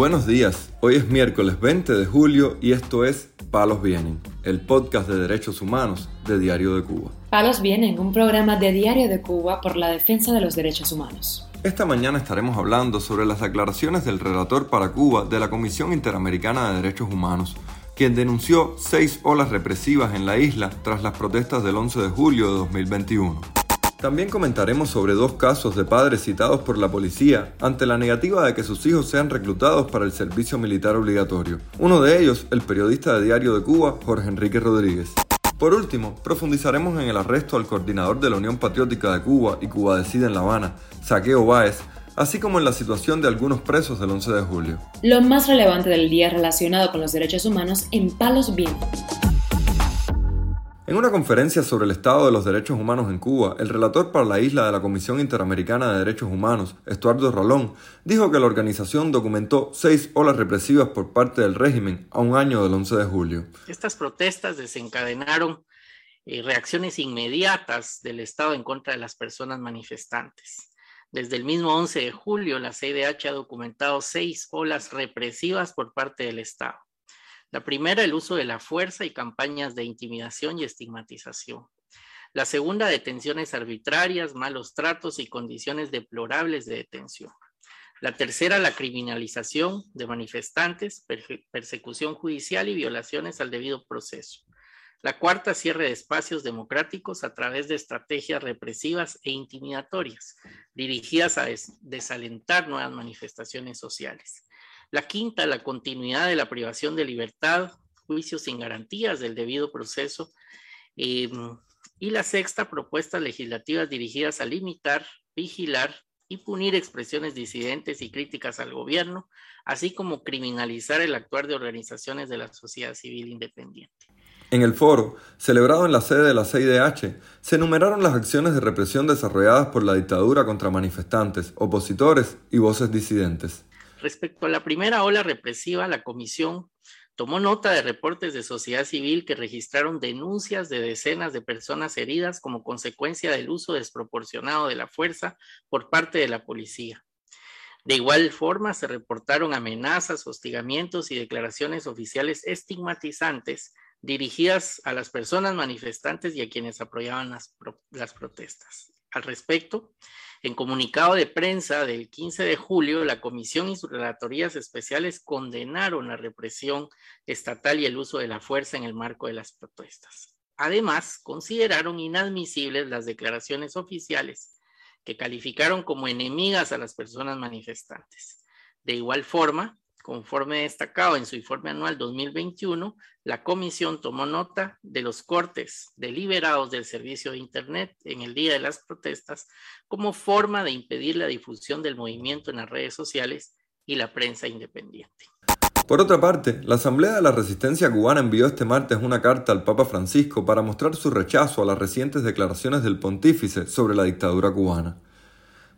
Buenos días, hoy es miércoles 20 de julio y esto es Palos Vienen, el podcast de derechos humanos de Diario de Cuba. Palos Vienen, un programa de Diario de Cuba por la defensa de los derechos humanos. Esta mañana estaremos hablando sobre las declaraciones del relator para Cuba de la Comisión Interamericana de Derechos Humanos, quien denunció seis olas represivas en la isla tras las protestas del 11 de julio de 2021. También comentaremos sobre dos casos de padres citados por la policía ante la negativa de que sus hijos sean reclutados para el servicio militar obligatorio. Uno de ellos, el periodista de Diario de Cuba, Jorge Enrique Rodríguez. Por último, profundizaremos en el arresto al coordinador de la Unión Patriótica de Cuba y Cuba Decide en La Habana, Saqueo Báez, así como en la situación de algunos presos del 11 de julio. Lo más relevante del día relacionado con los derechos humanos en Palos Vientos. En una conferencia sobre el estado de los derechos humanos en Cuba, el relator para la isla de la Comisión Interamericana de Derechos Humanos, Estuardo Rolón, dijo que la organización documentó seis olas represivas por parte del régimen a un año del 11 de julio. Estas protestas desencadenaron eh, reacciones inmediatas del Estado en contra de las personas manifestantes. Desde el mismo 11 de julio, la CIDH ha documentado seis olas represivas por parte del Estado. La primera, el uso de la fuerza y campañas de intimidación y estigmatización. La segunda, detenciones arbitrarias, malos tratos y condiciones deplorables de detención. La tercera, la criminalización de manifestantes, persecución judicial y violaciones al debido proceso. La cuarta, cierre de espacios democráticos a través de estrategias represivas e intimidatorias, dirigidas a desalentar nuevas manifestaciones sociales. La quinta, la continuidad de la privación de libertad, juicios sin garantías del debido proceso. Em, y la sexta, propuestas legislativas dirigidas a limitar, vigilar y punir expresiones disidentes y críticas al gobierno, así como criminalizar el actuar de organizaciones de la sociedad civil independiente. En el foro, celebrado en la sede de la CIDH, se enumeraron las acciones de represión desarrolladas por la dictadura contra manifestantes, opositores y voces disidentes. Respecto a la primera ola represiva, la comisión tomó nota de reportes de sociedad civil que registraron denuncias de decenas de personas heridas como consecuencia del uso desproporcionado de la fuerza por parte de la policía. De igual forma, se reportaron amenazas, hostigamientos y declaraciones oficiales estigmatizantes dirigidas a las personas manifestantes y a quienes apoyaban las, protestas. Al respecto, en comunicado de prensa del 15 de julio, la Comisión y sus relatorías especiales condenaron la represión estatal y el uso de la fuerza en el marco de las protestas. Además, consideraron inadmisibles las declaraciones oficiales que calificaron como enemigas a las personas manifestantes. De igual forma, Conforme destacado en su informe anual 2021, la comisión tomó nota de los cortes deliberados del servicio de Internet en el día de las protestas como forma de impedir la difusión del movimiento en las redes sociales y la prensa independiente. Por otra parte, la Asamblea de la Resistencia Cubana envió este martes una carta al Papa Francisco para mostrar su rechazo a las recientes declaraciones del pontífice sobre la dictadura cubana.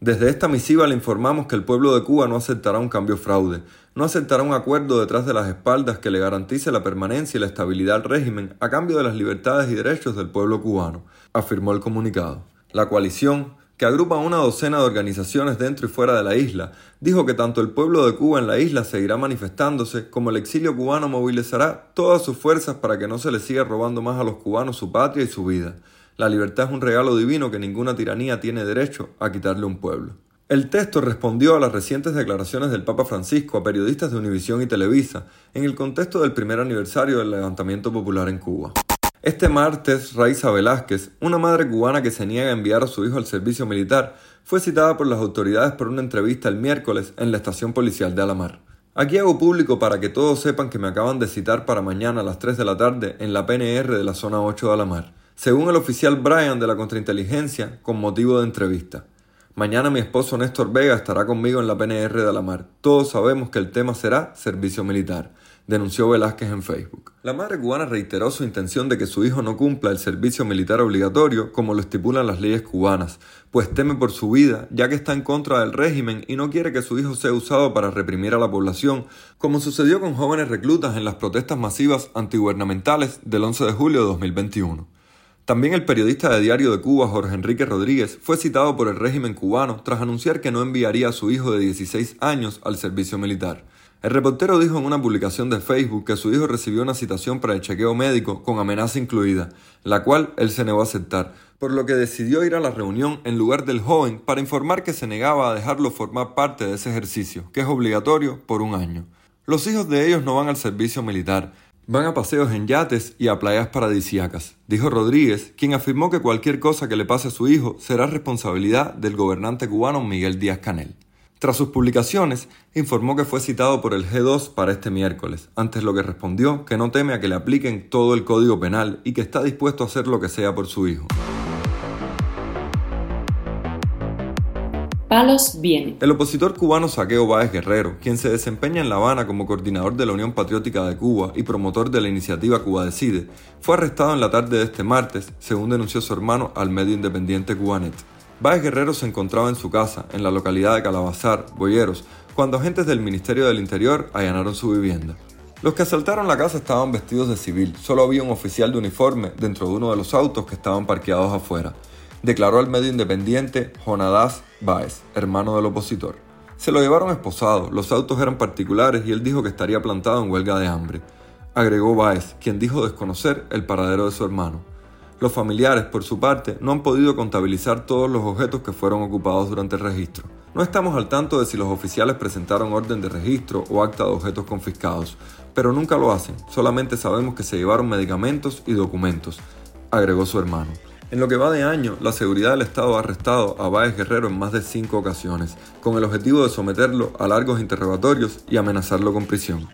Desde esta misiva le informamos que el pueblo de Cuba no aceptará un cambio fraude, no aceptará un acuerdo detrás de las espaldas que le garantice la permanencia y la estabilidad al régimen a cambio de las libertades y derechos del pueblo cubano, afirmó el comunicado. La coalición, que agrupa una docena de organizaciones dentro y fuera de la isla, dijo que tanto el pueblo de Cuba en la isla seguirá manifestándose como el exilio cubano movilizará todas sus fuerzas para que no se les siga robando más a los cubanos su patria y su vida. La libertad es un regalo divino que ninguna tiranía tiene derecho a quitarle a un pueblo. El texto respondió a las recientes declaraciones del Papa Francisco a periodistas de Univisión y Televisa en el contexto del primer aniversario del levantamiento popular en Cuba. Este martes, Raiza Velázquez, una madre cubana que se niega a enviar a su hijo al servicio militar, fue citada por las autoridades por una entrevista el miércoles en la estación policial de Alamar. Aquí hago público para que todos sepan que me acaban de citar para mañana a las 3 de la tarde en la PNR de la zona 8 de Alamar según el oficial Brian de la contrainteligencia, con motivo de entrevista. Mañana mi esposo Néstor Vega estará conmigo en la PNR de Alamar. Todos sabemos que el tema será servicio militar, denunció Velázquez en Facebook. La madre cubana reiteró su intención de que su hijo no cumpla el servicio militar obligatorio como lo estipulan las leyes cubanas, pues teme por su vida, ya que está en contra del régimen y no quiere que su hijo sea usado para reprimir a la población, como sucedió con jóvenes reclutas en las protestas masivas antigubernamentales del 11 de julio de 2021. También el periodista de Diario de Cuba, Jorge Enrique Rodríguez, fue citado por el régimen cubano tras anunciar que no enviaría a su hijo de 16 años al servicio militar. El reportero dijo en una publicación de Facebook que su hijo recibió una citación para el chequeo médico con amenaza incluida, la cual él se negó a aceptar, por lo que decidió ir a la reunión en lugar del joven para informar que se negaba a dejarlo formar parte de ese ejercicio, que es obligatorio por un año. Los hijos de ellos no van al servicio militar, van a paseos en yates y a playas paradisíacas, dijo Rodríguez, quien afirmó que cualquier cosa que le pase a su hijo será responsabilidad del gobernante cubano Miguel Díaz Canel. Tras sus publicaciones, informó que fue citado por el G2 para este miércoles, antes lo que respondió que no teme a que le apliquen todo el código penal y que está dispuesto a hacer lo que sea por su hijo. Palos viene. El opositor cubano Saqueo Báez Guerrero, quien se desempeña en La Habana como coordinador de la Unión Patriótica de Cuba y promotor de la iniciativa Cuba Decide, fue arrestado en la tarde de este martes, según denunció su hermano al medio independiente Cubanet. Báez Guerrero se encontraba en su casa, en la localidad de Calabazar, Boyeros, cuando agentes del Ministerio del Interior allanaron su vivienda. Los que asaltaron la casa estaban vestidos de civil, solo había un oficial de uniforme dentro de uno de los autos que estaban parqueados afuera, declaró al medio independiente Jonadás Báez, hermano del opositor. Se lo llevaron esposado, los autos eran particulares y él dijo que estaría plantado en huelga de hambre. Agregó Báez, quien dijo desconocer el paradero de su hermano. Los familiares, por su parte, no han podido contabilizar todos los objetos que fueron ocupados durante el registro. No estamos al tanto de si los oficiales presentaron orden de registro o acta de objetos confiscados, pero nunca lo hacen, solamente sabemos que se llevaron medicamentos y documentos, agregó su hermano. En lo que va de año, la seguridad del Estado ha arrestado a Báez Guerrero en más de cinco ocasiones, con el objetivo de someterlo a largos interrogatorios y amenazarlo con prisión.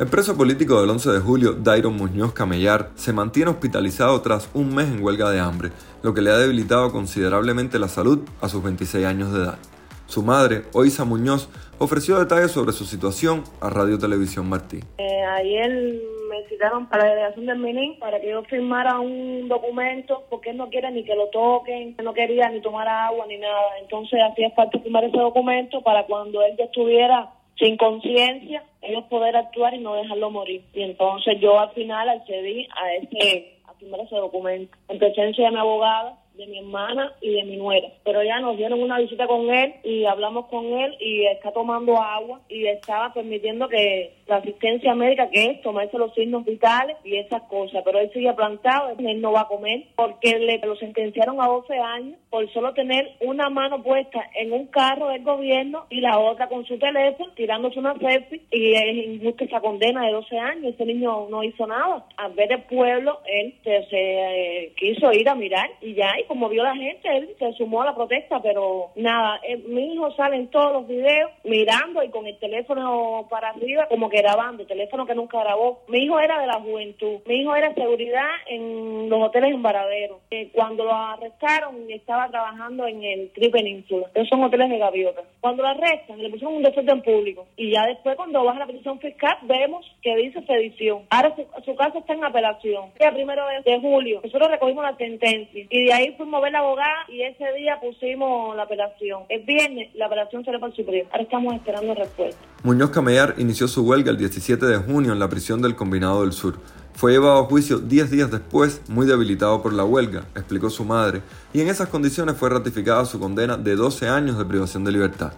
El preso político del 11 de julio, Dairon Muñoz Camellar, se mantiene hospitalizado tras un mes en huelga de hambre, lo que le ha debilitado considerablemente la salud a sus 26 años de edad. Su madre, Oisa Muñoz, ofreció detalles sobre su situación a Radio Televisión Martí. Eh, ayer me citaron para la delegación del Minin para que yo firmara un documento porque él no quiere ni que lo toquen, no quería ni tomar agua ni nada. Entonces hacía falta firmar ese documento para cuando él ya estuviera sin conciencia, ellos poder actuar y no dejarlo morir. Y entonces yo al final accedí a ese, a firmar ese documento en presencia de mi abogada de mi hermana y de mi nuera. Pero ya nos dieron una visita con él y hablamos con él y está tomando agua y estaba permitiendo que la asistencia médica, que es tomarse los signos vitales y esas cosas. Pero él sigue plantado, él no va a comer porque le lo sentenciaron a 12 años por solo tener una mano puesta en un carro del gobierno y la otra con su teléfono tirándose una selfie y es injusta esa condena de 12 años. Ese niño no hizo nada. Al ver el pueblo, él se, eh, quiso ir a mirar y ya, como vio la gente, él se sumó a la protesta, pero nada, eh, mi hijo sale en todos los videos mirando y con el teléfono para arriba como que grabando, teléfono que nunca grabó. Mi hijo era de la juventud, mi hijo era seguridad en los hoteles en Varadero. Eh, cuando lo arrestaron estaba trabajando en el Tri Península, esos son hoteles de gaviota. Cuando lo arrestan le pusieron un desorden público y ya después cuando baja la petición fiscal vemos que dice sedición. Ahora su, casa está en apelación. El primero de, julio nosotros recogimos la sentencia y de ahí fuimos a ver la abogada y ese día pusimos la apelación. El viernes la apelación para el Supremo. Ahora estamos esperando respuesta. Muñoz Camellar inició su huelga el 17 de junio en la prisión del Combinado del Sur. Fue llevado a juicio 10 días después, muy debilitado por la huelga, explicó su madre, y en esas condiciones fue ratificada su condena de 12 años de privación de libertad.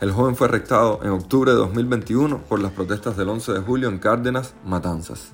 El joven fue arrestado en octubre de 2021 por las protestas del 11 de julio en Cárdenas, Matanzas.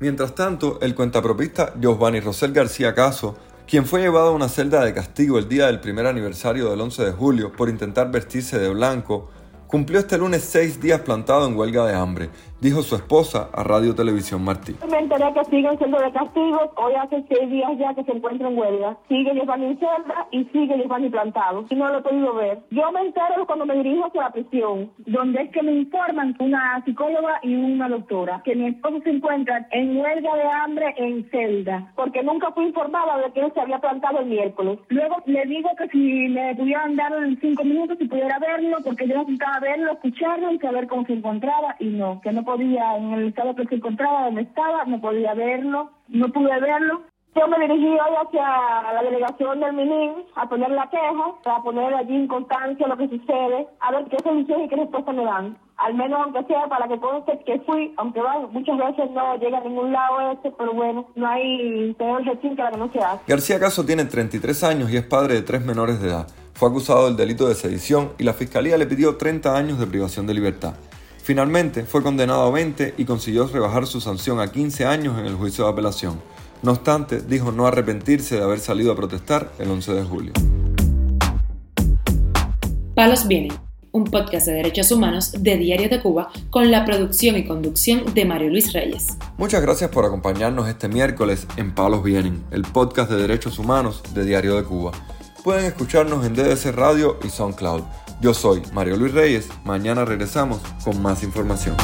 Mientras tanto, el cuentapropista Giovanni Rosel García Caso quien fue llevado a una celda de castigo el día del primer aniversario del 11 de julio por intentar vestirse de blanco, cumplió este lunes seis días plantado en huelga de hambre dijo su esposa a Radio Televisión Martí. Me enteré que siguen siendo de castigo. Hoy hace seis días ya que se encuentra en huelga. Sigue Giovanni celda y sigue Giovanni plantado. Y no lo he podido ver. Yo me entero cuando me dirijo hacia la prisión, donde es que me informan una psicóloga y una doctora que mi esposo se encuentra en huelga de hambre en celda, porque nunca fui informada de que él se había plantado el miércoles. Luego le digo que si me pudieran dar cinco minutos, si pudiera verlo, porque yo necesitaba verlo, escucharlo y saber cómo se encontraba, y no, que no podía, en el estado que se encontraba, donde estaba, no podía verlo, no pude verlo. Yo me dirigí hoy hacia la delegación del MININ a poner la queja, a poner allí en constancia lo que sucede, a ver qué solución y qué respuesta me dan. Al menos aunque sea para que conste que fui, aunque muchas veces no llega a ningún lado ese, pero bueno, no hay peor que la que no se hace. García Caso tiene 33 años y es padre de tres menores de edad. Fue acusado del delito de sedición y la fiscalía le pidió 30 años de privación de libertad. Finalmente fue condenado a 20 y consiguió rebajar su sanción a 15 años en el juicio de apelación. No obstante, dijo no arrepentirse de haber salido a protestar el 11 de julio. Palos Vienen, un podcast de derechos humanos de Diario de Cuba con la producción y conducción de Mario Luis Reyes. Muchas gracias por acompañarnos este miércoles en Palos Vienen, el podcast de derechos humanos de Diario de Cuba. Pueden escucharnos en DDC Radio y SoundCloud. Yo soy Mario Luis Reyes. Mañana regresamos con más información.